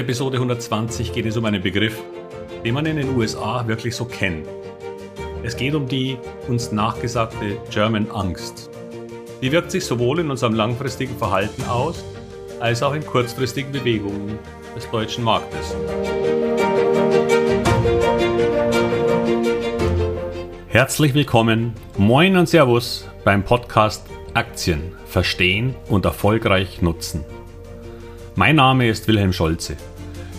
der Episode 120 geht es um einen Begriff, den man in den USA wirklich so kennt. Es geht um die uns nachgesagte German Angst. Die wirkt sich sowohl in unserem langfristigen Verhalten aus, als auch in kurzfristigen Bewegungen des deutschen Marktes. Herzlich willkommen, moin und Servus beim Podcast Aktien verstehen und erfolgreich nutzen. Mein Name ist Wilhelm Scholze.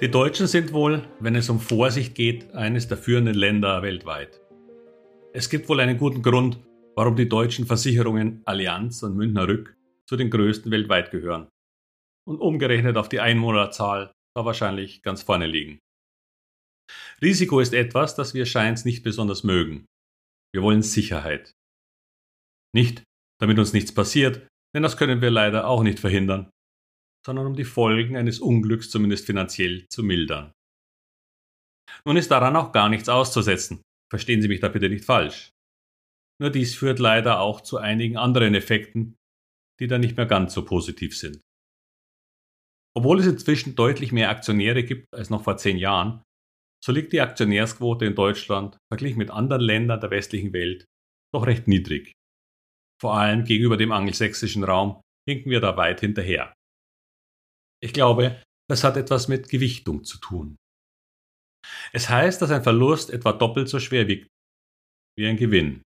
Die Deutschen sind wohl, wenn es um Vorsicht geht, eines der führenden Länder weltweit. Es gibt wohl einen guten Grund, warum die deutschen Versicherungen Allianz und Münchner Rück zu den größten weltweit gehören. Und umgerechnet auf die Einwohnerzahl da wahrscheinlich ganz vorne liegen. Risiko ist etwas, das wir scheins nicht besonders mögen. Wir wollen Sicherheit. Nicht, damit uns nichts passiert, denn das können wir leider auch nicht verhindern sondern um die Folgen eines Unglücks zumindest finanziell zu mildern. Nun ist daran auch gar nichts auszusetzen. Verstehen Sie mich da bitte nicht falsch. Nur dies führt leider auch zu einigen anderen Effekten, die dann nicht mehr ganz so positiv sind. Obwohl es inzwischen deutlich mehr Aktionäre gibt als noch vor zehn Jahren, so liegt die Aktionärsquote in Deutschland verglichen mit anderen Ländern der westlichen Welt doch recht niedrig. Vor allem gegenüber dem angelsächsischen Raum hinken wir da weit hinterher. Ich glaube, das hat etwas mit Gewichtung zu tun. Es heißt, dass ein Verlust etwa doppelt so schwer wiegt wie ein Gewinn,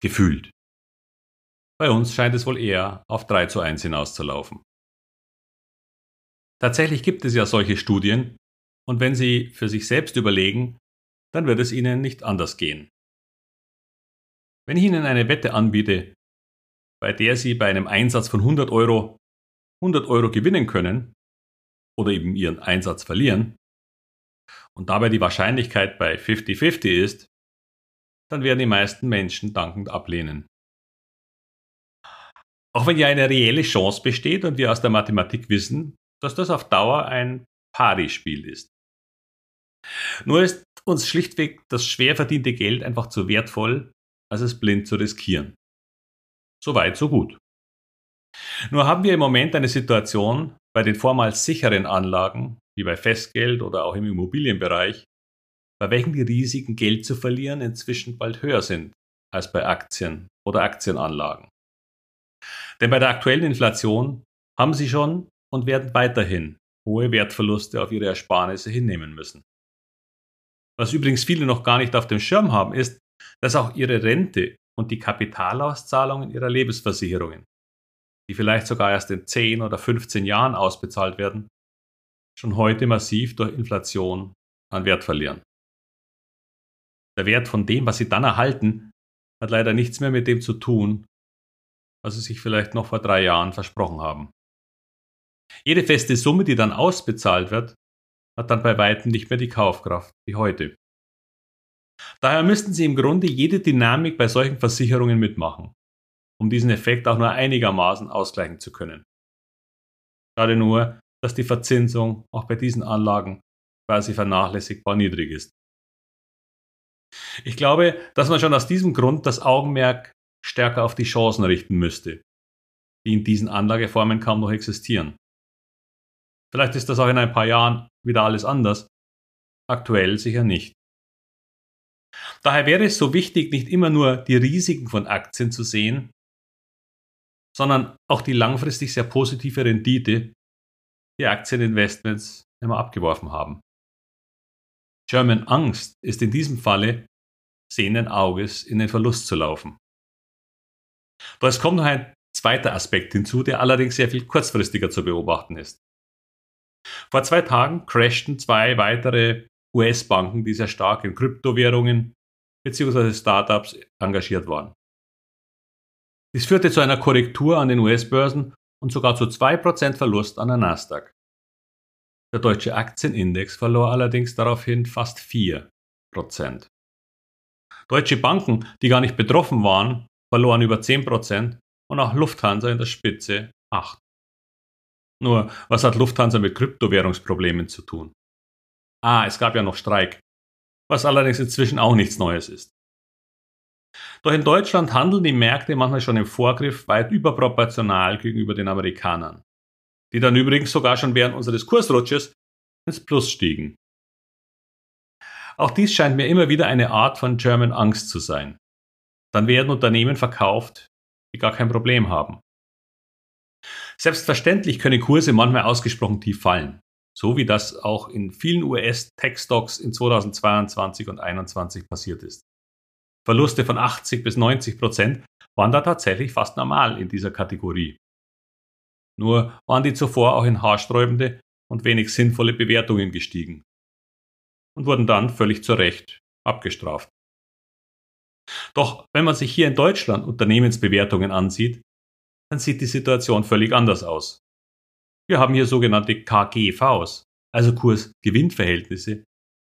gefühlt. Bei uns scheint es wohl eher auf 3 zu 1 hinauszulaufen. Tatsächlich gibt es ja solche Studien, und wenn Sie für sich selbst überlegen, dann wird es Ihnen nicht anders gehen. Wenn ich Ihnen eine Wette anbiete, bei der Sie bei einem Einsatz von 100 Euro 100 Euro gewinnen können, oder eben ihren Einsatz verlieren und dabei die Wahrscheinlichkeit bei 50-50 ist, dann werden die meisten Menschen dankend ablehnen. Auch wenn ja eine reelle Chance besteht und wir aus der Mathematik wissen, dass das auf Dauer ein Pari-Spiel ist. Nur ist uns schlichtweg das schwer verdiente Geld einfach zu wertvoll, als es blind zu riskieren. So weit, so gut. Nur haben wir im Moment eine Situation, bei den vormals sicheren Anlagen, wie bei Festgeld oder auch im Immobilienbereich, bei welchen die Risiken, Geld zu verlieren, inzwischen bald höher sind als bei Aktien oder Aktienanlagen. Denn bei der aktuellen Inflation haben sie schon und werden weiterhin hohe Wertverluste auf ihre Ersparnisse hinnehmen müssen. Was übrigens viele noch gar nicht auf dem Schirm haben, ist, dass auch ihre Rente und die Kapitalauszahlungen ihrer Lebensversicherungen die vielleicht sogar erst in 10 oder 15 Jahren ausbezahlt werden, schon heute massiv durch Inflation an Wert verlieren. Der Wert von dem, was sie dann erhalten, hat leider nichts mehr mit dem zu tun, was sie sich vielleicht noch vor drei Jahren versprochen haben. Jede feste Summe, die dann ausbezahlt wird, hat dann bei weitem nicht mehr die Kaufkraft wie heute. Daher müssten Sie im Grunde jede Dynamik bei solchen Versicherungen mitmachen um diesen Effekt auch nur einigermaßen ausgleichen zu können. Schade nur, dass die Verzinsung auch bei diesen Anlagen quasi vernachlässigbar niedrig ist. Ich glaube, dass man schon aus diesem Grund das Augenmerk stärker auf die Chancen richten müsste, die in diesen Anlageformen kaum noch existieren. Vielleicht ist das auch in ein paar Jahren wieder alles anders, aktuell sicher nicht. Daher wäre es so wichtig, nicht immer nur die Risiken von Aktien zu sehen, sondern auch die langfristig sehr positive Rendite, die Aktieninvestments immer abgeworfen haben. German Angst ist in diesem Falle sehenden Auges in den Verlust zu laufen. Aber es kommt noch ein zweiter Aspekt hinzu, der allerdings sehr viel kurzfristiger zu beobachten ist. Vor zwei Tagen crashten zwei weitere US-Banken, die sehr stark in Kryptowährungen bzw. Startups engagiert waren. Dies führte zu einer Korrektur an den US-Börsen und sogar zu 2% Verlust an der Nasdaq. Der deutsche Aktienindex verlor allerdings daraufhin fast 4%. Deutsche Banken, die gar nicht betroffen waren, verloren über 10% und auch Lufthansa in der Spitze 8%. Nur, was hat Lufthansa mit Kryptowährungsproblemen zu tun? Ah, es gab ja noch Streik, was allerdings inzwischen auch nichts Neues ist. Doch in Deutschland handeln die Märkte manchmal schon im Vorgriff weit überproportional gegenüber den Amerikanern, die dann übrigens sogar schon während unseres Kursrutsches ins Plus stiegen. Auch dies scheint mir immer wieder eine Art von German Angst zu sein. Dann werden Unternehmen verkauft, die gar kein Problem haben. Selbstverständlich können Kurse manchmal ausgesprochen tief fallen, so wie das auch in vielen US-Tech-Stocks in 2022 und 2021 passiert ist. Verluste von 80 bis 90 Prozent waren da tatsächlich fast normal in dieser Kategorie. Nur waren die zuvor auch in haarsträubende und wenig sinnvolle Bewertungen gestiegen und wurden dann völlig zu Recht abgestraft. Doch wenn man sich hier in Deutschland Unternehmensbewertungen ansieht, dann sieht die Situation völlig anders aus. Wir haben hier sogenannte KGVs, also Kurs-Gewinn-Verhältnisse,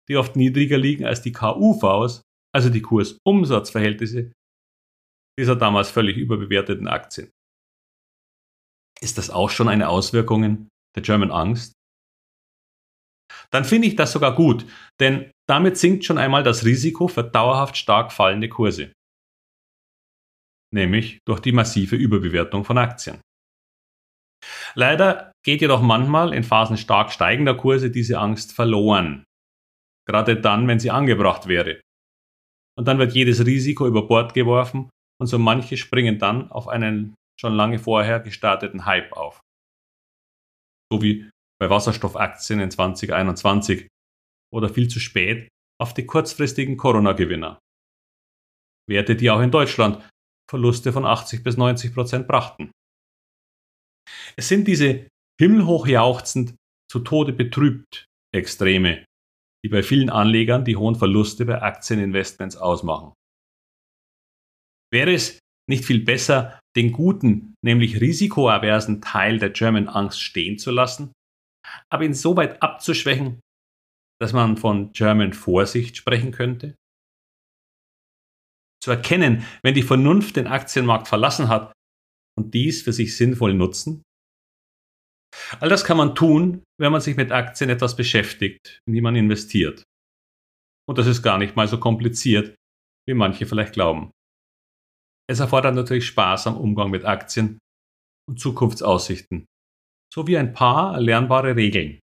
die oft niedriger liegen als die KUVs, also die Kurs-Umsatz-Verhältnisse dieser damals völlig überbewerteten Aktien. Ist das auch schon eine Auswirkung der German Angst? Dann finde ich das sogar gut, denn damit sinkt schon einmal das Risiko für dauerhaft stark fallende Kurse. Nämlich durch die massive Überbewertung von Aktien. Leider geht jedoch manchmal in Phasen stark steigender Kurse diese Angst verloren. Gerade dann, wenn sie angebracht wäre und dann wird jedes Risiko über Bord geworfen und so manche springen dann auf einen schon lange vorher gestarteten Hype auf. So wie bei Wasserstoffaktien in 2021 oder viel zu spät auf die kurzfristigen Corona-Gewinner. Werte, die auch in Deutschland Verluste von 80 bis 90 Prozent brachten. Es sind diese himmelhoch jauchzend, zu Tode betrübt Extreme, die bei vielen Anlegern die hohen Verluste bei Aktieninvestments ausmachen. Wäre es nicht viel besser, den guten, nämlich risikoaversen Teil der German Angst stehen zu lassen, aber ihn so weit abzuschwächen, dass man von German Vorsicht sprechen könnte? Zu erkennen, wenn die Vernunft den Aktienmarkt verlassen hat und dies für sich sinnvoll nutzen? All das kann man tun, wenn man sich mit Aktien etwas beschäftigt, in die man investiert. Und das ist gar nicht mal so kompliziert, wie manche vielleicht glauben. Es erfordert natürlich Spaß am Umgang mit Aktien und Zukunftsaussichten, sowie ein paar erlernbare Regeln.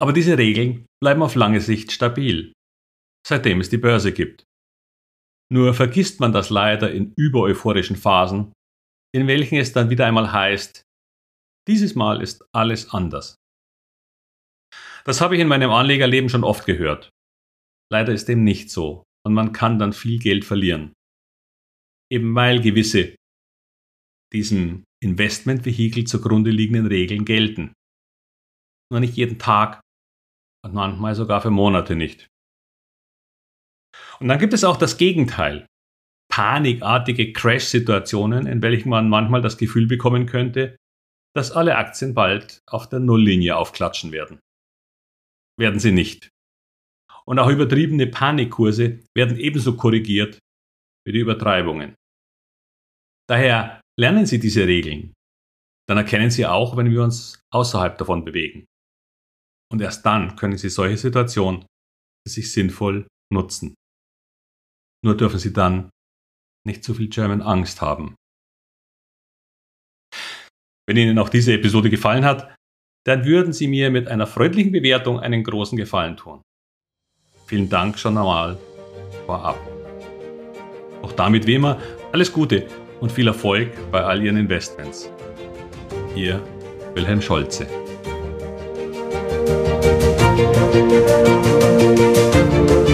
Aber diese Regeln bleiben auf lange Sicht stabil, seitdem es die Börse gibt. Nur vergisst man das leider in übereuphorischen Phasen, in welchen es dann wieder einmal heißt, dieses Mal ist alles anders. Das habe ich in meinem Anlegerleben schon oft gehört. Leider ist dem nicht so und man kann dann viel Geld verlieren. Eben weil gewisse diesem Investmentvehikel zugrunde liegenden Regeln gelten. Nur nicht jeden Tag und manchmal sogar für Monate nicht. Und dann gibt es auch das Gegenteil. Panikartige Crash-Situationen, in welchen man manchmal das Gefühl bekommen könnte, dass alle Aktien bald auf der Nulllinie aufklatschen werden. Werden sie nicht. Und auch übertriebene Panikkurse werden ebenso korrigiert wie die Übertreibungen. Daher lernen Sie diese Regeln. Dann erkennen Sie auch, wenn wir uns außerhalb davon bewegen. Und erst dann können Sie solche Situationen für sich sinnvoll nutzen. Nur dürfen Sie dann nicht zu viel German Angst haben. Wenn Ihnen auch diese Episode gefallen hat, dann würden Sie mir mit einer freundlichen Bewertung einen großen Gefallen tun. Vielen Dank schon einmal vorab. Auch damit wie immer alles Gute und viel Erfolg bei all Ihren Investments. Ihr Wilhelm Scholze. Musik